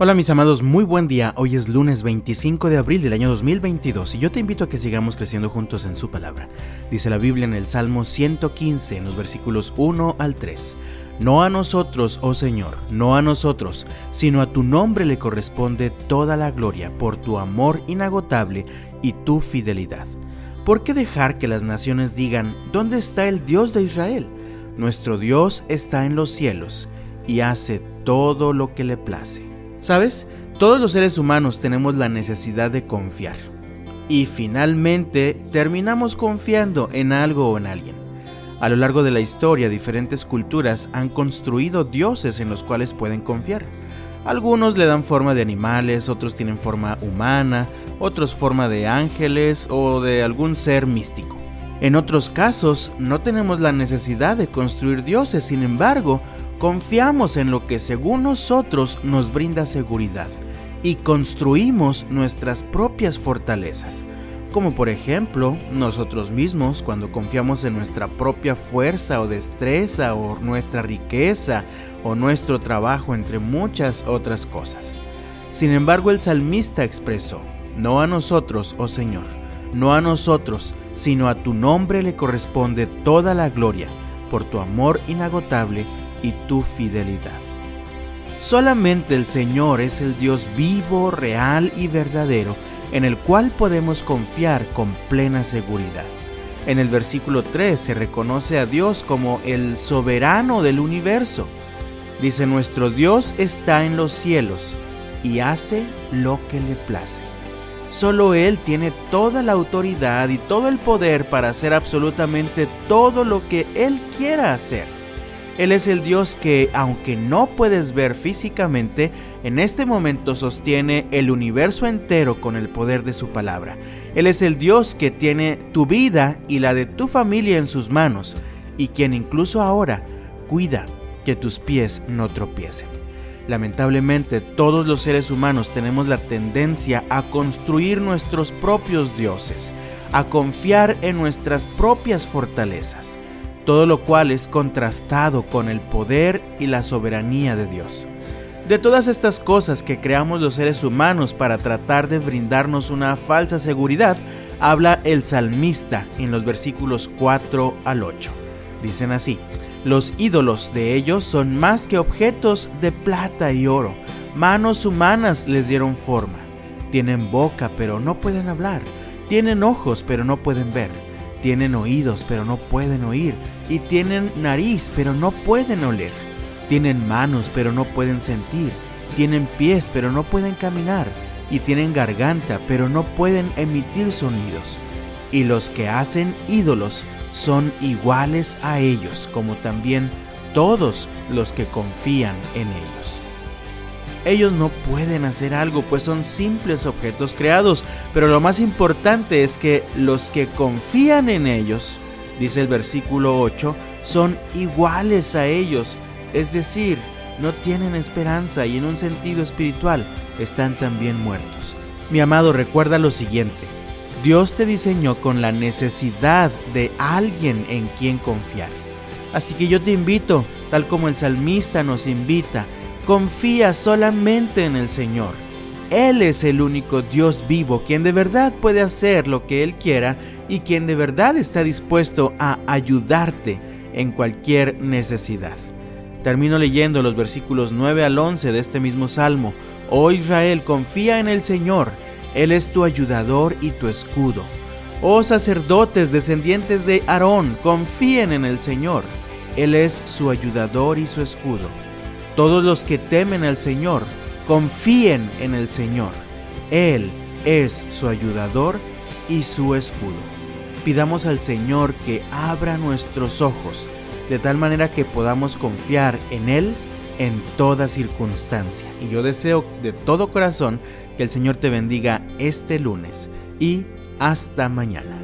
Hola mis amados, muy buen día. Hoy es lunes 25 de abril del año 2022 y yo te invito a que sigamos creciendo juntos en su palabra. Dice la Biblia en el Salmo 115, en los versículos 1 al 3. No a nosotros, oh Señor, no a nosotros, sino a tu nombre le corresponde toda la gloria por tu amor inagotable y tu fidelidad. ¿Por qué dejar que las naciones digan, ¿dónde está el Dios de Israel? Nuestro Dios está en los cielos y hace todo lo que le place. ¿Sabes? Todos los seres humanos tenemos la necesidad de confiar. Y finalmente terminamos confiando en algo o en alguien. A lo largo de la historia, diferentes culturas han construido dioses en los cuales pueden confiar. Algunos le dan forma de animales, otros tienen forma humana, otros forma de ángeles o de algún ser místico. En otros casos, no tenemos la necesidad de construir dioses, sin embargo, Confiamos en lo que según nosotros nos brinda seguridad y construimos nuestras propias fortalezas, como por ejemplo nosotros mismos cuando confiamos en nuestra propia fuerza o destreza o nuestra riqueza o nuestro trabajo entre muchas otras cosas. Sin embargo el salmista expresó, no a nosotros, oh Señor, no a nosotros, sino a tu nombre le corresponde toda la gloria, por tu amor inagotable y tu fidelidad. Solamente el Señor es el Dios vivo, real y verdadero en el cual podemos confiar con plena seguridad. En el versículo 3 se reconoce a Dios como el soberano del universo. Dice, nuestro Dios está en los cielos y hace lo que le place. Solo Él tiene toda la autoridad y todo el poder para hacer absolutamente todo lo que Él quiera hacer. Él es el Dios que, aunque no puedes ver físicamente, en este momento sostiene el universo entero con el poder de su palabra. Él es el Dios que tiene tu vida y la de tu familia en sus manos y quien incluso ahora cuida que tus pies no tropiecen. Lamentablemente todos los seres humanos tenemos la tendencia a construir nuestros propios dioses, a confiar en nuestras propias fortalezas todo lo cual es contrastado con el poder y la soberanía de Dios. De todas estas cosas que creamos los seres humanos para tratar de brindarnos una falsa seguridad, habla el salmista en los versículos 4 al 8. Dicen así, los ídolos de ellos son más que objetos de plata y oro, manos humanas les dieron forma, tienen boca pero no pueden hablar, tienen ojos pero no pueden ver tienen oídos pero no pueden oír, y tienen nariz pero no pueden oler. Tienen manos pero no pueden sentir, tienen pies pero no pueden caminar, y tienen garganta pero no pueden emitir sonidos. Y los que hacen ídolos son iguales a ellos, como también todos los que confían en ellos. Ellos no pueden hacer algo, pues son simples objetos creados, pero lo más importante es que los que confían en ellos, dice el versículo 8, son iguales a ellos, es decir, no tienen esperanza y en un sentido espiritual están también muertos. Mi amado, recuerda lo siguiente, Dios te diseñó con la necesidad de alguien en quien confiar. Así que yo te invito, tal como el salmista nos invita, Confía solamente en el Señor. Él es el único Dios vivo, quien de verdad puede hacer lo que Él quiera y quien de verdad está dispuesto a ayudarte en cualquier necesidad. Termino leyendo los versículos 9 al 11 de este mismo salmo. Oh Israel, confía en el Señor, Él es tu ayudador y tu escudo. Oh sacerdotes descendientes de Aarón, confíen en el Señor, Él es su ayudador y su escudo. Todos los que temen al Señor, confíen en el Señor. Él es su ayudador y su escudo. Pidamos al Señor que abra nuestros ojos de tal manera que podamos confiar en Él en toda circunstancia. Y yo deseo de todo corazón que el Señor te bendiga este lunes y hasta mañana.